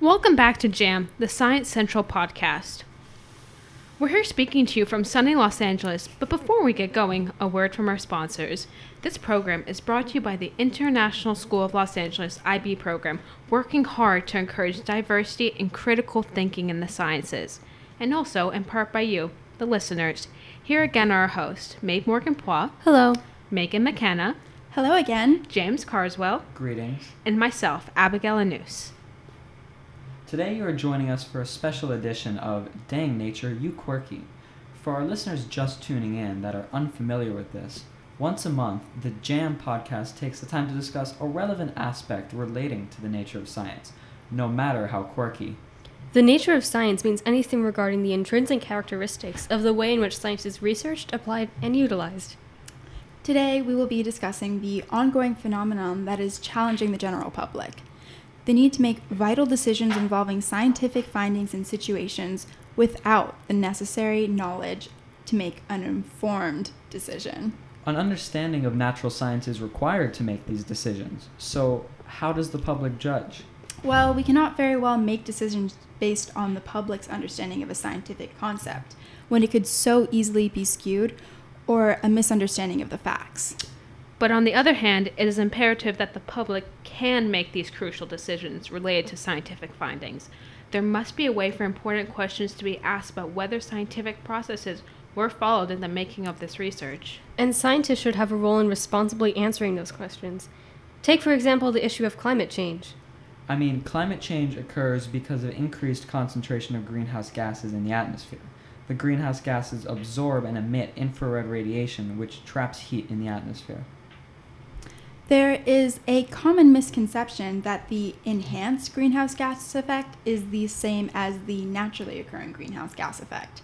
Welcome back to Jam, the Science Central podcast. We're here speaking to you from sunny Los Angeles, but before we get going, a word from our sponsors. This program is brought to you by the International School of Los Angeles IB program, working hard to encourage diversity and critical thinking in the sciences, and also in part by you, the listeners. Here again are our hosts, Maeve Morgan Pois, Hello. Megan McKenna, Hello again. James Carswell, Greetings. and myself, Abigail Anus. Today you are joining us for a special edition of Dang Nature, You Quirky. For our listeners just tuning in that are unfamiliar with this, once a month, the Jam podcast takes the time to discuss a relevant aspect relating to the nature of science, no matter how quirky. The nature of science means anything regarding the intrinsic characteristics of the way in which science is researched, applied, and utilized. Today, we will be discussing the ongoing phenomenon that is challenging the general public the need to make vital decisions involving scientific findings and situations without the necessary knowledge to make an informed decision. An understanding of natural science is required to make these decisions. So, how does the public judge? Well, we cannot very well make decisions based on the public's understanding of a scientific concept when it could so easily be skewed or a misunderstanding of the facts. But on the other hand, it is imperative that the public can make these crucial decisions related to scientific findings. There must be a way for important questions to be asked about whether scientific processes were followed in the making of this research. And scientists should have a role in responsibly answering those questions. Take, for example, the issue of climate change. I mean, climate change occurs because of increased concentration of greenhouse gases in the atmosphere. The greenhouse gases absorb and emit infrared radiation, which traps heat in the atmosphere. There is a common misconception that the enhanced greenhouse gas effect is the same as the naturally occurring greenhouse gas effect,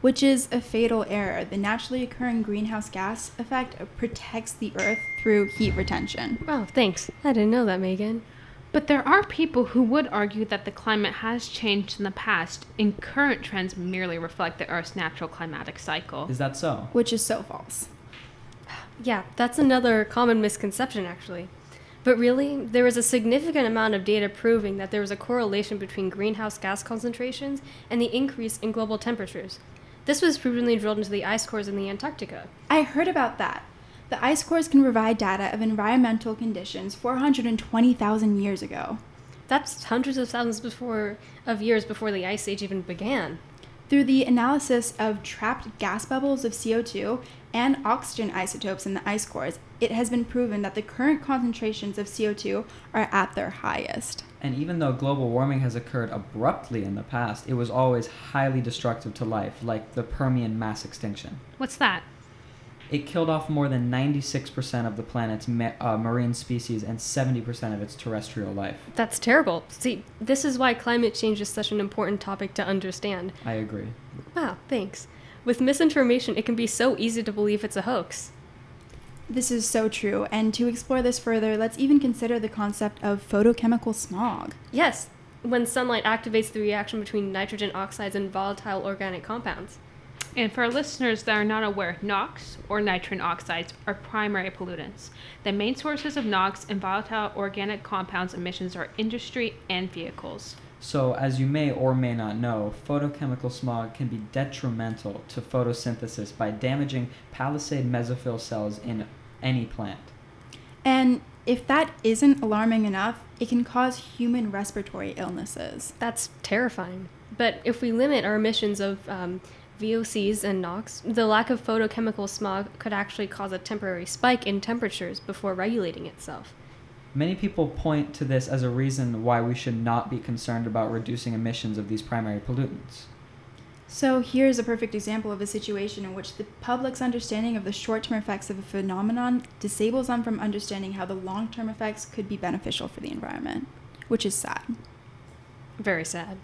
which is a fatal error. The naturally occurring greenhouse gas effect protects the Earth through heat retention. Oh, thanks. I didn't know that, Megan. But there are people who would argue that the climate has changed in the past, and current trends merely reflect the Earth's natural climatic cycle. Is that so? Which is so false. Yeah, that's another common misconception, actually. But really, there is a significant amount of data proving that there is a correlation between greenhouse gas concentrations and the increase in global temperatures. This was prudently drilled into the ice cores in the Antarctica. I heard about that. The ice cores can provide data of environmental conditions 420,000 years ago. That's hundreds of thousands before of years before the ice age even began. Through the analysis of trapped gas bubbles of CO2 and oxygen isotopes in the ice cores, it has been proven that the current concentrations of CO2 are at their highest. And even though global warming has occurred abruptly in the past, it was always highly destructive to life, like the Permian mass extinction. What's that? It killed off more than 96% of the planet's ma- uh, marine species and 70% of its terrestrial life. That's terrible. See, this is why climate change is such an important topic to understand. I agree. Wow, thanks. With misinformation, it can be so easy to believe it's a hoax. This is so true, and to explore this further, let's even consider the concept of photochemical smog. Yes, when sunlight activates the reaction between nitrogen oxides and volatile organic compounds. And for our listeners that are not aware, NOx or nitrogen oxides are primary pollutants. The main sources of NOx and volatile organic compounds emissions are industry and vehicles. So, as you may or may not know, photochemical smog can be detrimental to photosynthesis by damaging palisade mesophyll cells in any plant. And if that isn't alarming enough, it can cause human respiratory illnesses. That's terrifying. But if we limit our emissions of um, VOCs and NOx, the lack of photochemical smog could actually cause a temporary spike in temperatures before regulating itself. Many people point to this as a reason why we should not be concerned about reducing emissions of these primary pollutants. So, here's a perfect example of a situation in which the public's understanding of the short term effects of a phenomenon disables them from understanding how the long term effects could be beneficial for the environment, which is sad. Very sad.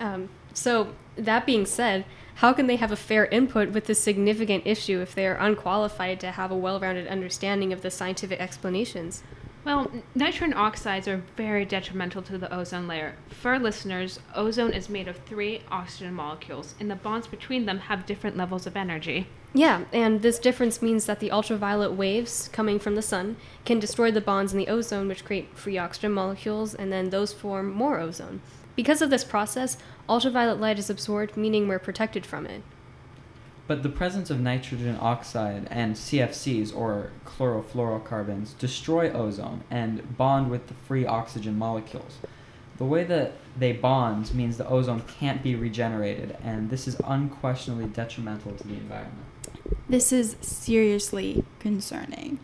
Um, so, that being said, how can they have a fair input with this significant issue if they are unqualified to have a well rounded understanding of the scientific explanations? Well, nitrogen oxides are very detrimental to the ozone layer. For listeners, ozone is made of three oxygen molecules, and the bonds between them have different levels of energy. Yeah, and this difference means that the ultraviolet waves coming from the sun can destroy the bonds in the ozone, which create free oxygen molecules, and then those form more ozone. Because of this process, ultraviolet light is absorbed, meaning we're protected from it. But the presence of nitrogen oxide and CFCs, or chlorofluorocarbons, destroy ozone and bond with the free oxygen molecules. The way that they bond means the ozone can't be regenerated, and this is unquestionably detrimental to the environment. This is seriously concerning.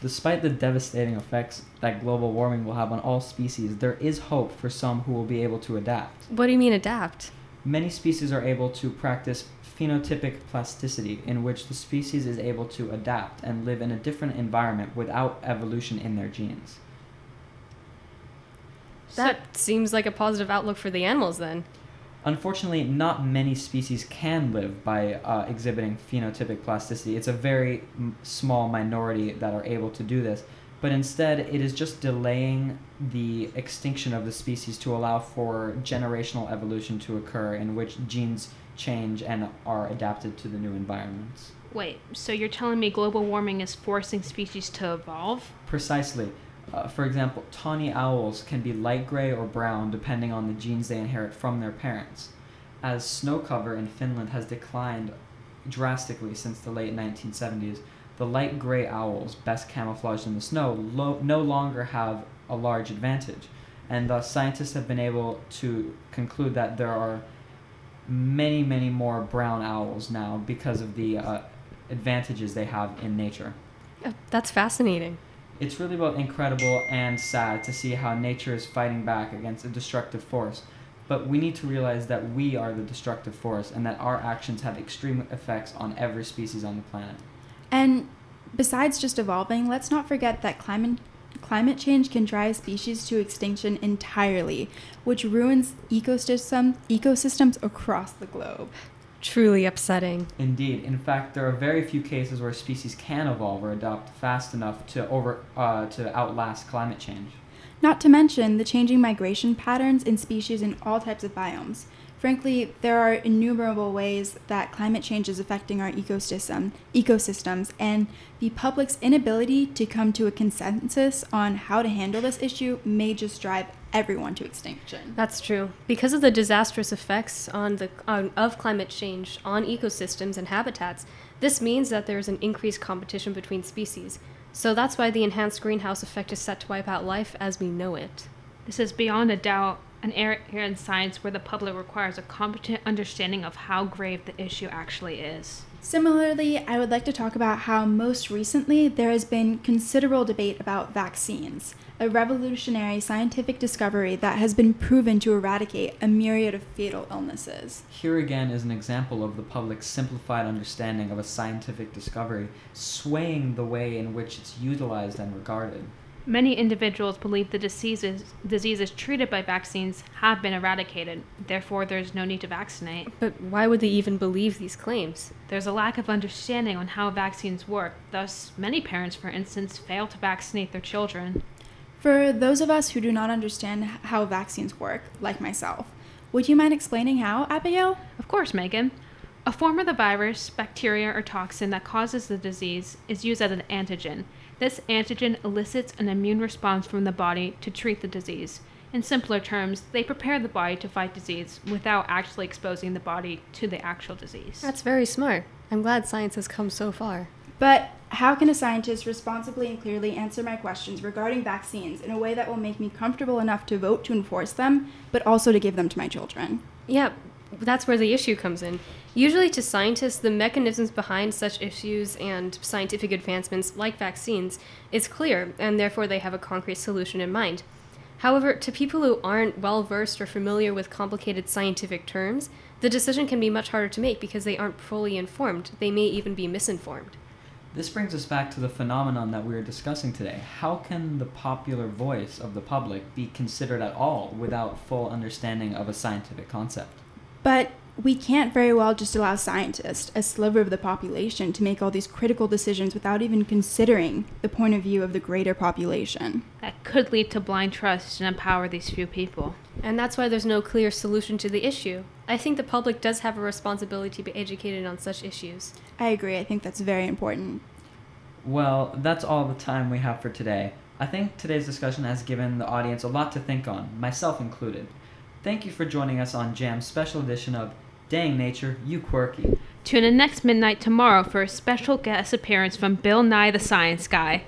Despite the devastating effects that global warming will have on all species, there is hope for some who will be able to adapt. What do you mean adapt? Many species are able to practice phenotypic plasticity, in which the species is able to adapt and live in a different environment without evolution in their genes. That seems like a positive outlook for the animals then. Unfortunately, not many species can live by uh, exhibiting phenotypic plasticity. It's a very m- small minority that are able to do this, but instead, it is just delaying the extinction of the species to allow for generational evolution to occur, in which genes change and are adapted to the new environments. Wait, so you're telling me global warming is forcing species to evolve? Precisely. Uh, for example, tawny owls can be light gray or brown depending on the genes they inherit from their parents. As snow cover in Finland has declined drastically since the late 1970s, the light gray owls, best camouflaged in the snow, lo- no longer have a large advantage. And thus, scientists have been able to conclude that there are many, many more brown owls now because of the uh, advantages they have in nature. Oh, That's fascinating. It's really both incredible and sad to see how nature is fighting back against a destructive force. But we need to realize that we are the destructive force and that our actions have extreme effects on every species on the planet. And besides just evolving, let's not forget that climate climate change can drive species to extinction entirely, which ruins ecosystem ecosystems across the globe. Truly upsetting. Indeed, in fact, there are very few cases where species can evolve or adapt fast enough to over uh, to outlast climate change. Not to mention the changing migration patterns in species in all types of biomes. Frankly, there are innumerable ways that climate change is affecting our ecosystem, ecosystems, and the public's inability to come to a consensus on how to handle this issue may just drive everyone to extinction. That's true. Because of the disastrous effects on the on, of climate change on ecosystems and habitats, this means that there is an increased competition between species. So that's why the enhanced greenhouse effect is set to wipe out life as we know it. This is beyond a doubt an area here in science where the public requires a competent understanding of how grave the issue actually is. Similarly, I would like to talk about how most recently there has been considerable debate about vaccines, a revolutionary scientific discovery that has been proven to eradicate a myriad of fatal illnesses. Here again is an example of the public's simplified understanding of a scientific discovery swaying the way in which it's utilized and regarded. Many individuals believe the diseases, diseases treated by vaccines have been eradicated, therefore, there's no need to vaccinate. But why would they even believe these claims? There's a lack of understanding on how vaccines work, thus, many parents, for instance, fail to vaccinate their children. For those of us who do not understand how vaccines work, like myself, would you mind explaining how, Abigail? Of course, Megan. A form of the virus, bacteria, or toxin that causes the disease is used as an antigen. This antigen elicits an immune response from the body to treat the disease. In simpler terms, they prepare the body to fight disease without actually exposing the body to the actual disease. That's very smart. I'm glad science has come so far. But how can a scientist responsibly and clearly answer my questions regarding vaccines in a way that will make me comfortable enough to vote to enforce them, but also to give them to my children? Yeah, that's where the issue comes in. Usually, to scientists, the mechanisms behind such issues and scientific advancements, like vaccines, is clear, and therefore they have a concrete solution in mind. However, to people who aren't well versed or familiar with complicated scientific terms, the decision can be much harder to make because they aren't fully informed. They may even be misinformed. This brings us back to the phenomenon that we are discussing today. How can the popular voice of the public be considered at all without full understanding of a scientific concept? But we can't very well just allow scientists, a sliver of the population, to make all these critical decisions without even considering the point of view of the greater population. That could lead to blind trust and empower these few people. And that's why there's no clear solution to the issue. I think the public does have a responsibility to be educated on such issues. I agree, I think that's very important. Well, that's all the time we have for today. I think today's discussion has given the audience a lot to think on, myself included. Thank you for joining us on Jam's special edition of Dang Nature, You Quirky. Tune in next midnight tomorrow for a special guest appearance from Bill Nye the Science Guy.